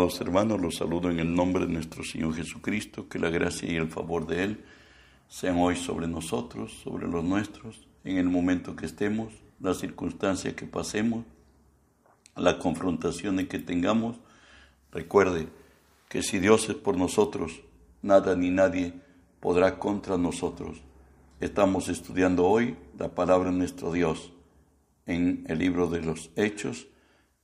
Amados hermanos, los saludo en el nombre de nuestro Señor Jesucristo, que la gracia y el favor de Él sean hoy sobre nosotros, sobre los nuestros, en el momento que estemos, la circunstancia que pasemos, la confrontación en que tengamos. Recuerde que si Dios es por nosotros, nada ni nadie podrá contra nosotros. Estamos estudiando hoy la palabra de nuestro Dios en el libro de los Hechos,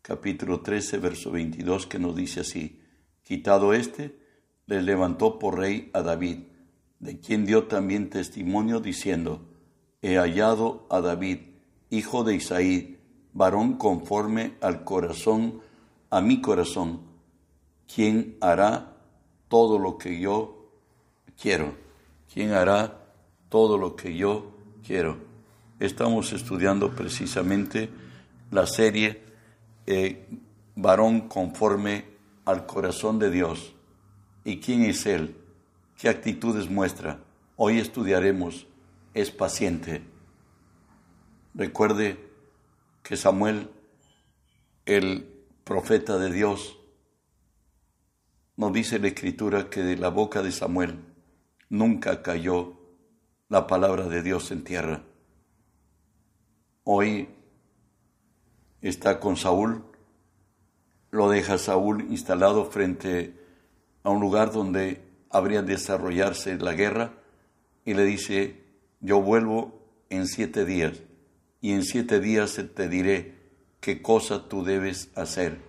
capítulo 13, verso 22, que nos dice así, quitado este, le levantó por rey a David, de quien dio también testimonio diciendo, he hallado a David, hijo de Isaí, varón conforme al corazón, a mi corazón, quien hará todo lo que yo quiero, quien hará todo lo que yo quiero. Estamos estudiando precisamente la serie eh, varón conforme al corazón de Dios. ¿Y quién es Él? ¿Qué actitudes muestra? Hoy estudiaremos, es paciente. Recuerde que Samuel, el profeta de Dios, nos dice la escritura que de la boca de Samuel nunca cayó la palabra de Dios en tierra. Hoy está con Saúl, lo deja Saúl instalado frente a un lugar donde habría de desarrollarse la guerra y le dice, yo vuelvo en siete días y en siete días te diré qué cosa tú debes hacer.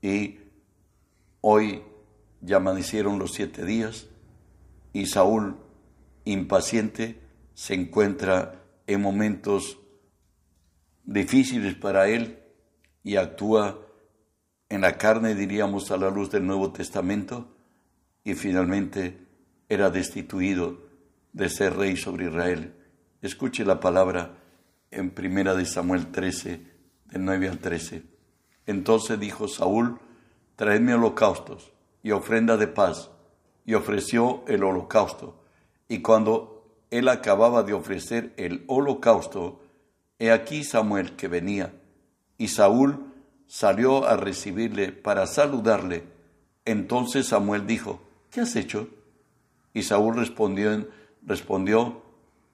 Y hoy ya amanecieron los siete días y Saúl, impaciente, se encuentra en momentos difíciles para él y actúa en la carne, diríamos, a la luz del Nuevo Testamento, y finalmente era destituido de ser rey sobre Israel. Escuche la palabra en primera de Samuel 13, del 9 al 13. Entonces dijo Saúl, traedme holocaustos y ofrenda de paz, y ofreció el holocausto. Y cuando él acababa de ofrecer el holocausto, He aquí Samuel que venía, y Saúl salió a recibirle para saludarle. Entonces Samuel dijo, ¿qué has hecho? Y Saúl respondió, respondió,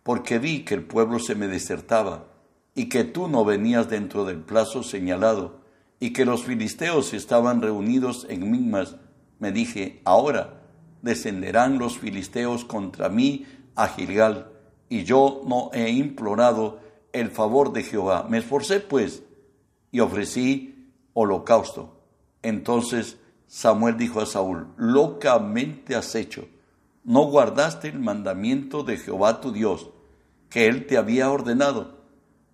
porque vi que el pueblo se me desertaba, y que tú no venías dentro del plazo señalado, y que los filisteos estaban reunidos en Migmas. Me dije, ahora descenderán los filisteos contra mí a Gilgal, y yo no he implorado el favor de Jehová. Me esforcé pues y ofrecí holocausto. Entonces Samuel dijo a Saúl, locamente has hecho, no guardaste el mandamiento de Jehová tu Dios, que él te había ordenado,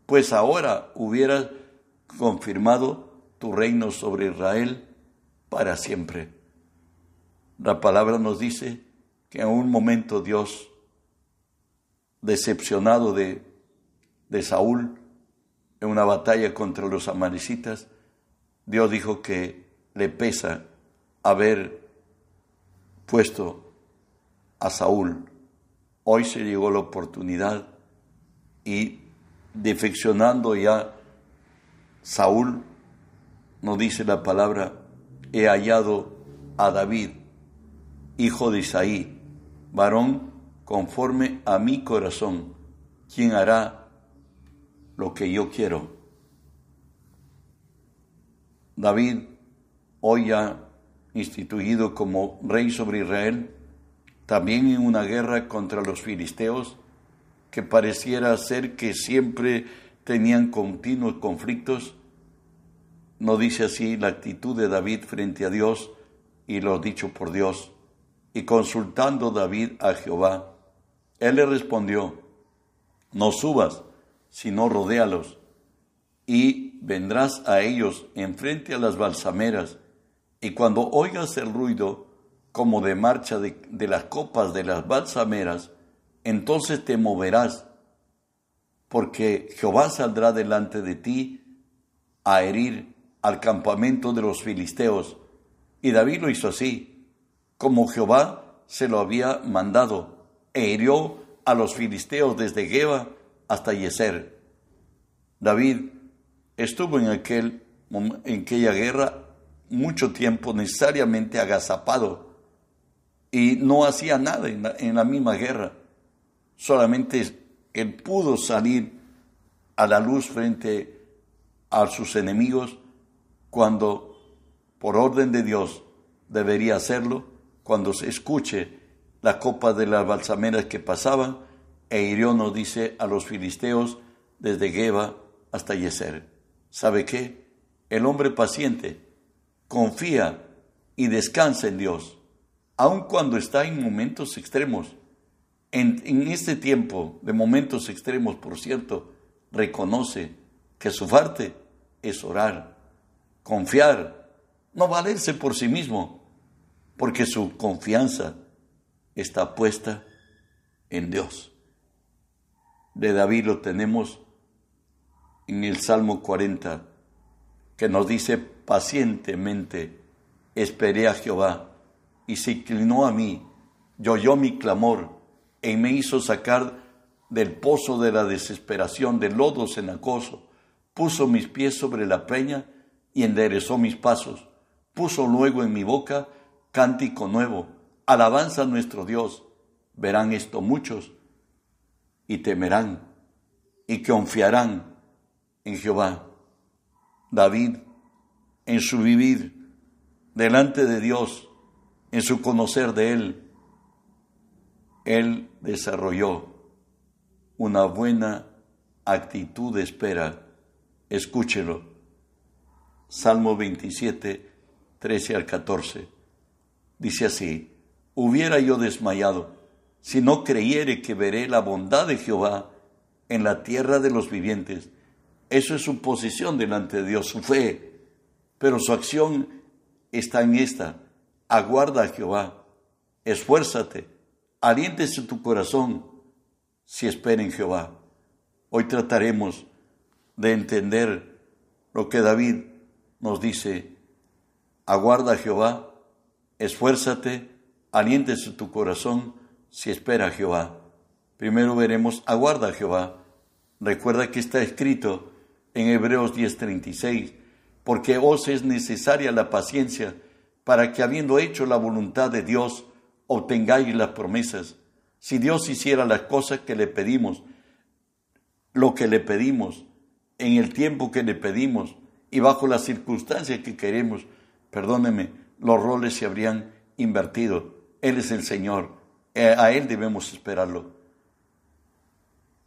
pues ahora hubieras confirmado tu reino sobre Israel para siempre. La palabra nos dice que en un momento Dios, decepcionado de de Saúl en una batalla contra los amalecitas, Dios dijo que le pesa haber puesto a Saúl. Hoy se llegó la oportunidad y defeccionando ya Saúl, nos dice la palabra, he hallado a David, hijo de Isaí, varón conforme a mi corazón, quien hará lo que yo quiero. David, hoy ya instituido como rey sobre Israel, también en una guerra contra los filisteos, que pareciera ser que siempre tenían continuos conflictos, no dice así la actitud de David frente a Dios y lo dicho por Dios. Y consultando David a Jehová, él le respondió, no subas, sino rodéalos, y vendrás a ellos enfrente a las balsameras, y cuando oigas el ruido como de marcha de, de las copas de las balsameras, entonces te moverás, porque Jehová saldrá delante de ti a herir al campamento de los filisteos. Y David lo hizo así, como Jehová se lo había mandado, e hirió a los filisteos desde Geba hasta Yeser. David estuvo en, aquel, en aquella guerra mucho tiempo necesariamente agazapado y no hacía nada en la, en la misma guerra. Solamente él pudo salir a la luz frente a sus enemigos cuando, por orden de Dios, debería hacerlo, cuando se escuche la copa de las balsameras que pasaban, e hirió, nos dice, a los filisteos desde Geba hasta Yeser. ¿Sabe qué? El hombre paciente confía y descansa en Dios, aun cuando está en momentos extremos. En, en este tiempo de momentos extremos, por cierto, reconoce que su parte es orar, confiar, no valerse por sí mismo, porque su confianza está puesta en Dios. De David lo tenemos en el Salmo 40, que nos dice pacientemente, esperé a Jehová y se inclinó a mí, y oyó mi clamor y me hizo sacar del pozo de la desesperación, del lodo cenacoso, puso mis pies sobre la peña y enderezó mis pasos, puso luego en mi boca cántico nuevo, alabanza a nuestro Dios. Verán esto muchos y temerán y confiarán en Jehová. David, en su vivir delante de Dios, en su conocer de Él, Él desarrolló una buena actitud de espera. Escúchelo. Salmo 27, 13 al 14. Dice así, hubiera yo desmayado si no creyere que veré la bondad de Jehová en la tierra de los vivientes. Eso es su posición delante de Dios, su fe, pero su acción está en esta. Aguarda a Jehová, esfuérzate, aliéntese tu corazón si espera en Jehová. Hoy trataremos de entender lo que David nos dice. Aguarda a Jehová, esfuérzate, aliéntese tu corazón si espera Jehová. Primero veremos, aguarda Jehová. Recuerda que está escrito en Hebreos 10:36, porque os es necesaria la paciencia para que habiendo hecho la voluntad de Dios, obtengáis las promesas. Si Dios hiciera las cosas que le pedimos, lo que le pedimos, en el tiempo que le pedimos y bajo las circunstancias que queremos, perdóneme, los roles se habrían invertido. Él es el Señor, a Él debemos esperarlo.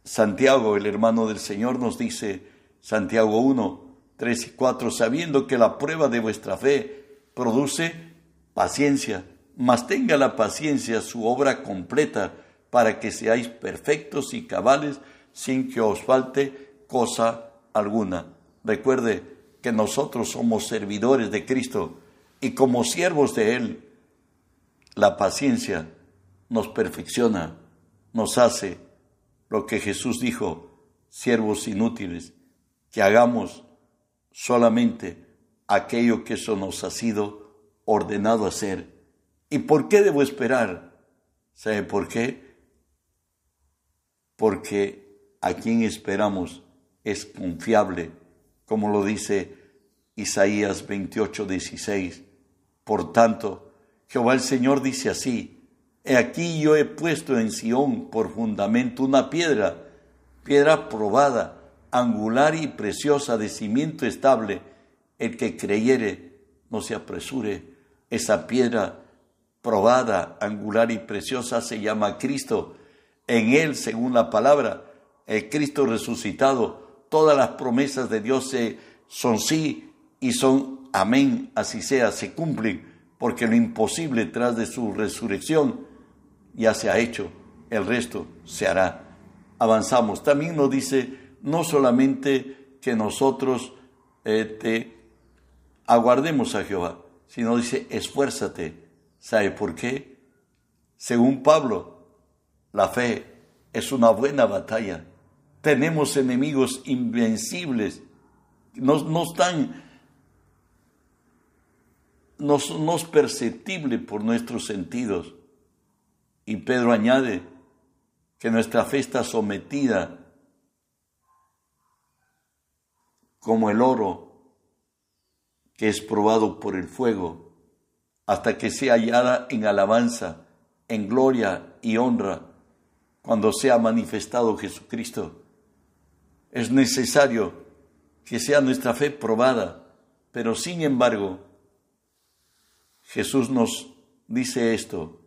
Santiago, el hermano del Señor, nos dice, Santiago 1, 3 y 4, sabiendo que la prueba de vuestra fe produce paciencia, mas tenga la paciencia su obra completa para que seáis perfectos y cabales sin que os falte cosa alguna. Recuerde que nosotros somos servidores de Cristo y como siervos de Él, la paciencia nos perfecciona, nos hace lo que Jesús dijo, siervos inútiles, que hagamos solamente aquello que eso nos ha sido ordenado hacer. ¿Y por qué debo esperar? ¿Sabe por qué? Porque a quien esperamos es confiable, como lo dice Isaías 28, 16. Por tanto, Jehová el Señor dice así, aquí yo he puesto en Sión por fundamento una piedra, piedra probada, angular y preciosa de cimiento estable, el que creyere no se apresure. Esa piedra probada, angular y preciosa se llama Cristo. En él, según la palabra, el Cristo resucitado, todas las promesas de Dios son sí y son amén, así sea, se cumplen, porque lo imposible tras de su resurrección ya se ha hecho, el resto se hará. Avanzamos. También nos dice no solamente que nosotros eh, te aguardemos a Jehová, sino dice, esfuérzate. ¿Sabe por qué? Según Pablo, la fe es una buena batalla. Tenemos enemigos invencibles. No, están, no, no es perceptible por nuestros sentidos. Y Pedro añade que nuestra fe está sometida como el oro que es probado por el fuego, hasta que sea hallada en alabanza, en gloria y honra, cuando sea manifestado Jesucristo. Es necesario que sea nuestra fe probada, pero sin embargo, Jesús nos dice esto,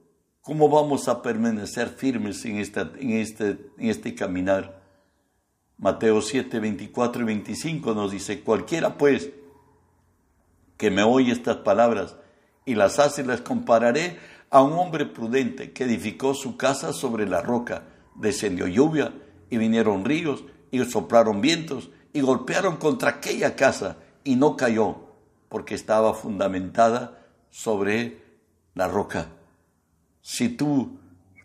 ¿cómo vamos a permanecer firmes en, en, este, en este caminar? Mateo 7, 24 y 25 nos dice, cualquiera pues que me oye estas palabras y las hace, las compararé a un hombre prudente que edificó su casa sobre la roca. Descendió lluvia y vinieron ríos y soplaron vientos y golpearon contra aquella casa y no cayó porque estaba fundamentada sobre la roca. Si tu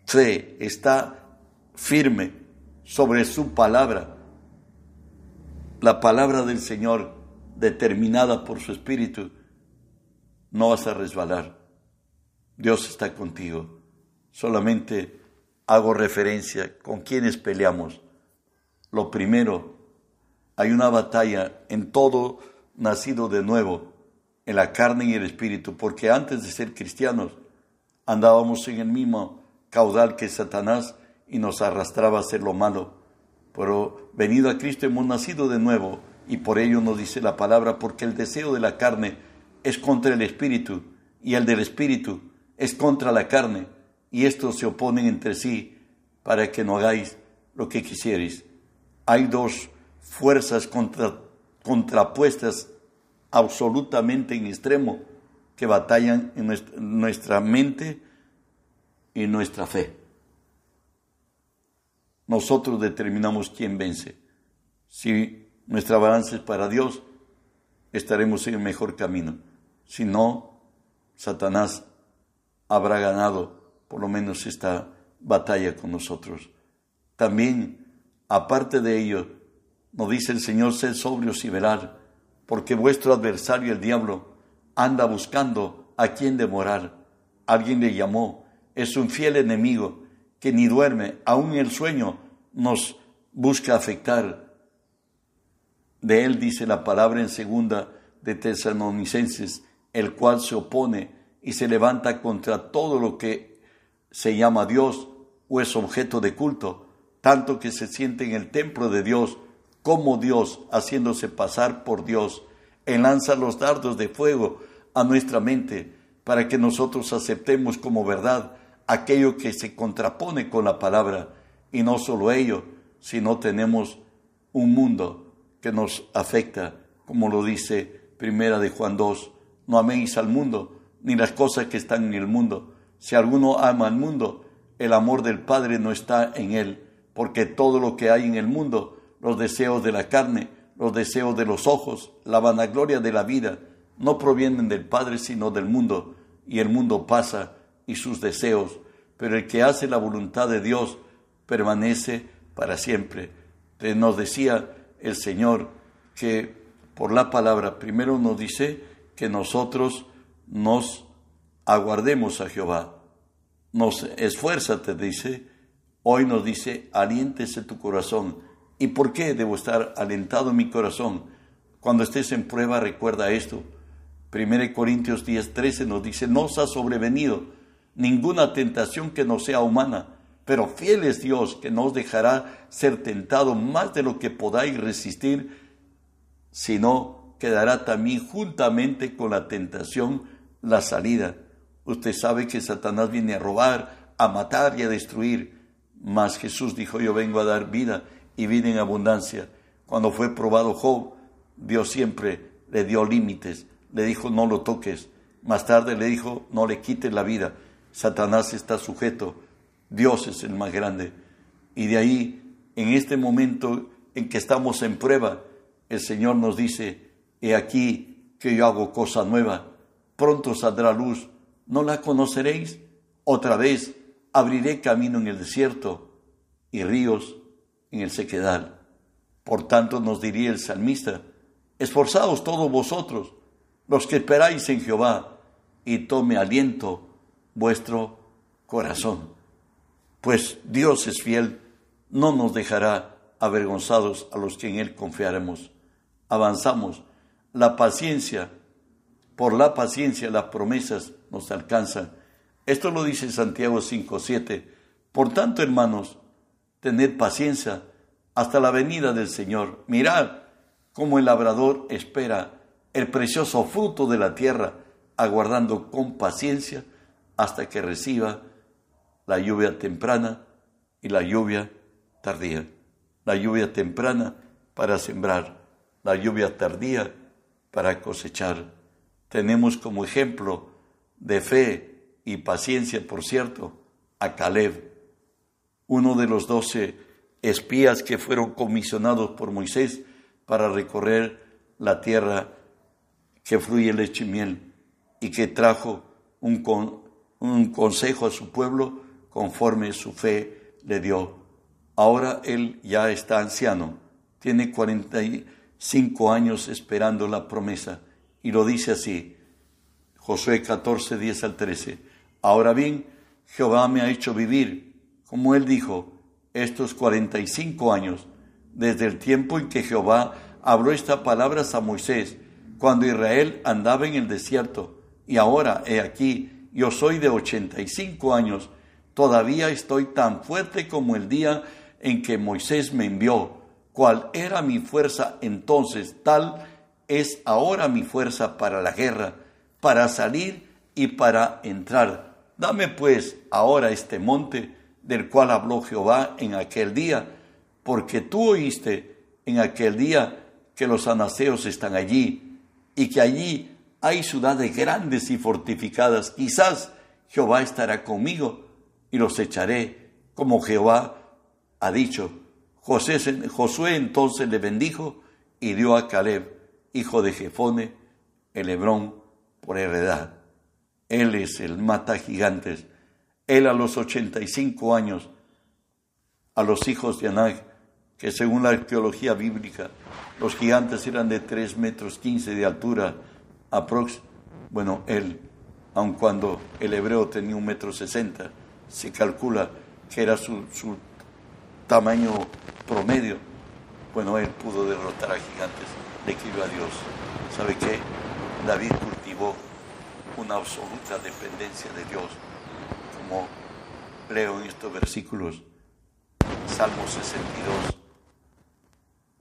fe está firme sobre su palabra, la palabra del Señor determinada por su Espíritu, no vas a resbalar. Dios está contigo. Solamente hago referencia con quienes peleamos. Lo primero, hay una batalla en todo nacido de nuevo, en la carne y el espíritu, porque antes de ser cristianos andábamos en el mismo caudal que Satanás y nos arrastraba a hacer lo malo pero venido a Cristo hemos nacido de nuevo y por ello nos dice la palabra, porque el deseo de la carne es contra el espíritu y el del espíritu es contra la carne y estos se oponen entre sí para que no hagáis lo que quisierais. Hay dos fuerzas contra, contrapuestas absolutamente en extremo que batallan en nuestra mente y nuestra fe. Nosotros determinamos quién vence. Si nuestra balanza es para Dios, estaremos en el mejor camino. Si no, Satanás habrá ganado por lo menos esta batalla con nosotros. También, aparte de ello, nos dice el Señor, sed sobrios y velar, porque vuestro adversario, el diablo, anda buscando a quien demorar. Alguien le llamó, es un fiel enemigo que ni duerme, aún el sueño nos busca afectar. De él dice la palabra en segunda de Tesalonicenses, el cual se opone y se levanta contra todo lo que se llama Dios o es objeto de culto, tanto que se siente en el templo de Dios como Dios, haciéndose pasar por Dios, enlanza los dardos de fuego a nuestra mente para que nosotros aceptemos como verdad aquello que se contrapone con la palabra. Y no solo ello, sino tenemos un mundo que nos afecta, como lo dice Primera de Juan 2, no améis al mundo, ni las cosas que están en el mundo. Si alguno ama al mundo, el amor del Padre no está en él, porque todo lo que hay en el mundo, los deseos de la carne, los deseos de los ojos, la vanagloria de la vida, no provienen del Padre, sino del mundo, y el mundo pasa y sus deseos, pero el que hace la voluntad de Dios permanece para siempre. Entonces nos decía el Señor que por la palabra primero nos dice que nosotros nos aguardemos a Jehová. Nos esfuérzate, dice. Hoy nos dice, aliéntese tu corazón. ¿Y por qué debo estar alentado en mi corazón? Cuando estés en prueba, recuerda esto. 1 Corintios 10, 13 nos dice, no os ha sobrevenido ninguna tentación que no sea humana, pero fiel es Dios que no os dejará ser tentado más de lo que podáis resistir, sino que dará también juntamente con la tentación la salida. Usted sabe que Satanás viene a robar, a matar y a destruir, mas Jesús dijo, yo vengo a dar vida y vida en abundancia. Cuando fue probado Job, Dios siempre le dio límites le dijo no lo toques. Más tarde le dijo no le quites la vida. Satanás está sujeto. Dios es el más grande. Y de ahí, en este momento en que estamos en prueba, el Señor nos dice, he aquí que yo hago cosa nueva. Pronto saldrá luz. ¿No la conoceréis? Otra vez abriré camino en el desierto y ríos en el sequedal. Por tanto nos diría el salmista, esforzaos todos vosotros los que esperáis en Jehová, y tome aliento vuestro corazón. Pues Dios es fiel, no nos dejará avergonzados a los que en Él confiaremos. Avanzamos. La paciencia por la paciencia las promesas nos alcanzan. Esto lo dice Santiago 5.7. Por tanto, hermanos, tened paciencia hasta la venida del Señor. Mirad cómo el labrador espera el precioso fruto de la tierra, aguardando con paciencia hasta que reciba la lluvia temprana y la lluvia tardía. La lluvia temprana para sembrar, la lluvia tardía para cosechar. Tenemos como ejemplo de fe y paciencia, por cierto, a Caleb, uno de los doce espías que fueron comisionados por Moisés para recorrer la tierra que fluye leche y miel y que trajo un, un consejo a su pueblo conforme su fe le dio. Ahora él ya está anciano, tiene 45 años esperando la promesa y lo dice así, Josué 14, 10 al 13. Ahora bien, Jehová me ha hecho vivir, como él dijo, estos 45 años, desde el tiempo en que Jehová habló estas palabras a Moisés, cuando Israel andaba en el desierto, y ahora, he aquí, yo soy de 85 años, todavía estoy tan fuerte como el día en que Moisés me envió. Cuál era mi fuerza entonces, tal es ahora mi fuerza para la guerra, para salir y para entrar. Dame pues ahora este monte del cual habló Jehová en aquel día, porque tú oíste en aquel día que los anaseos están allí y que allí hay ciudades grandes y fortificadas. Quizás Jehová estará conmigo y los echaré, como Jehová ha dicho. Josué entonces le bendijo y dio a Caleb, hijo de Jefone, el Hebrón, por heredad. Él es el mata gigantes. Él a los 85 años, a los hijos de Anak, que según la arqueología bíblica, los gigantes eran de 3 metros 15 de altura. Bueno, él, aun cuando el hebreo tenía un metro 60, se calcula que era su, su tamaño promedio. Bueno, él pudo derrotar a gigantes, le a Dios. ¿Sabe qué? David cultivó una absoluta dependencia de Dios, como leo en estos versículos. Salmo 62,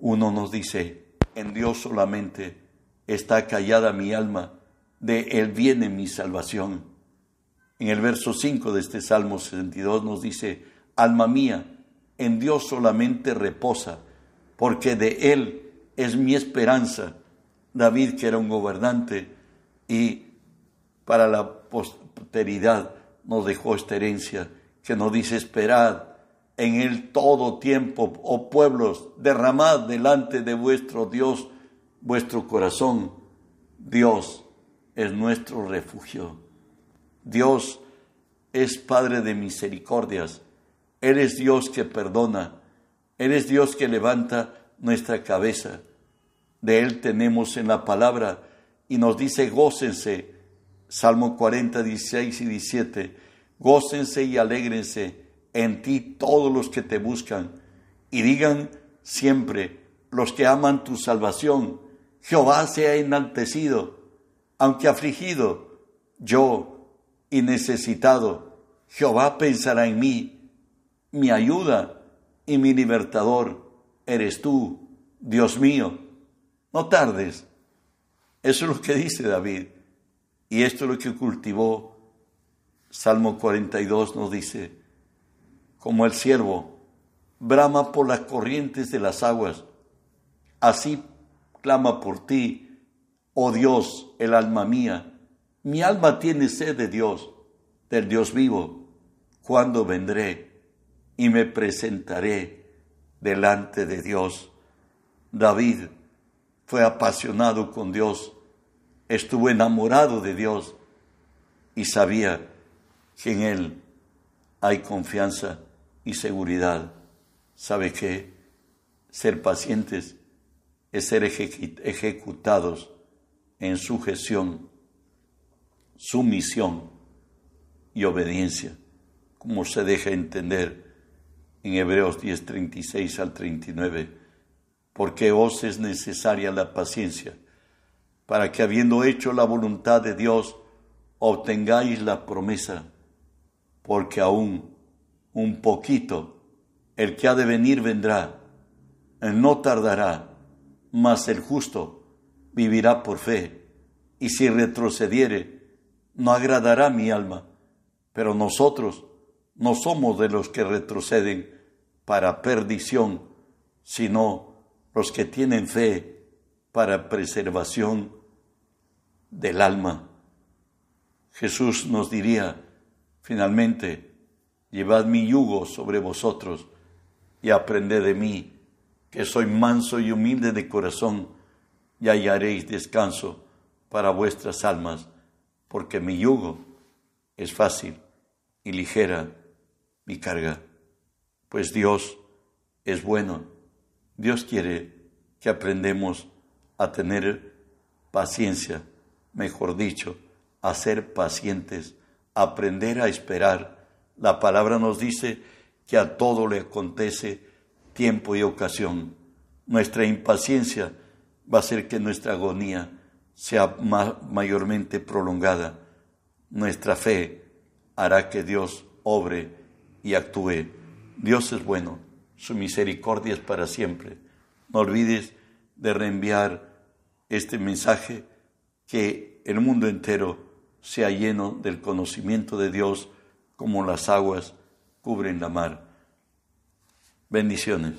uno nos dice, en Dios solamente está callada mi alma, de Él viene mi salvación. En el verso 5 de este Salmo 62 nos dice, alma mía, en Dios solamente reposa, porque de Él es mi esperanza. David, que era un gobernante y para la posteridad nos dejó esta herencia, que nos dice, esperad en Él todo tiempo, oh pueblos, derramad delante de vuestro Dios vuestro corazón. Dios es nuestro refugio. Dios es Padre de misericordias. Él es Dios que perdona. Él es Dios que levanta nuestra cabeza. De Él tenemos en la palabra y nos dice gócense. Salmo 40, 16 y 17. Gócense y alégrense en ti todos los que te buscan y digan siempre los que aman tu salvación, Jehová sea enaltecido, aunque afligido, yo y necesitado, Jehová pensará en mí, mi ayuda y mi libertador eres tú, Dios mío. No tardes. Eso es lo que dice David. Y esto es lo que cultivó. Salmo 42 nos dice, como el siervo brama por las corrientes de las aguas, así clama por ti, oh Dios, el alma mía. Mi alma tiene sed de Dios, del Dios vivo. ¿Cuándo vendré y me presentaré delante de Dios? David fue apasionado con Dios, estuvo enamorado de Dios y sabía que en Él hay confianza y seguridad. ¿Sabe qué? Ser pacientes es ser ejecutados en sujeción, sumisión y obediencia, como se deja entender en Hebreos 10, 36 al 39, porque os es necesaria la paciencia para que habiendo hecho la voluntad de Dios, obtengáis la promesa, porque aún un poquito el que ha de venir vendrá, no tardará, mas el justo vivirá por fe, y si retrocediere, no agradará mi alma, pero nosotros no somos de los que retroceden para perdición, sino los que tienen fe para preservación del alma. Jesús nos diría finalmente, llevad mi yugo sobre vosotros y aprended de mí, que soy manso y humilde de corazón, y hallaréis descanso para vuestras almas, porque mi yugo es fácil y ligera mi carga. Pues Dios es bueno. Dios quiere que aprendemos a tener paciencia mejor dicho, a ser pacientes, aprender a esperar. La palabra nos dice que a todo le acontece tiempo y ocasión. Nuestra impaciencia va a hacer que nuestra agonía sea mayormente prolongada. Nuestra fe hará que Dios obre y actúe. Dios es bueno, su misericordia es para siempre. No olvides de reenviar este mensaje que el mundo entero sea lleno del conocimiento de Dios como las aguas cubren la mar. Bendiciones.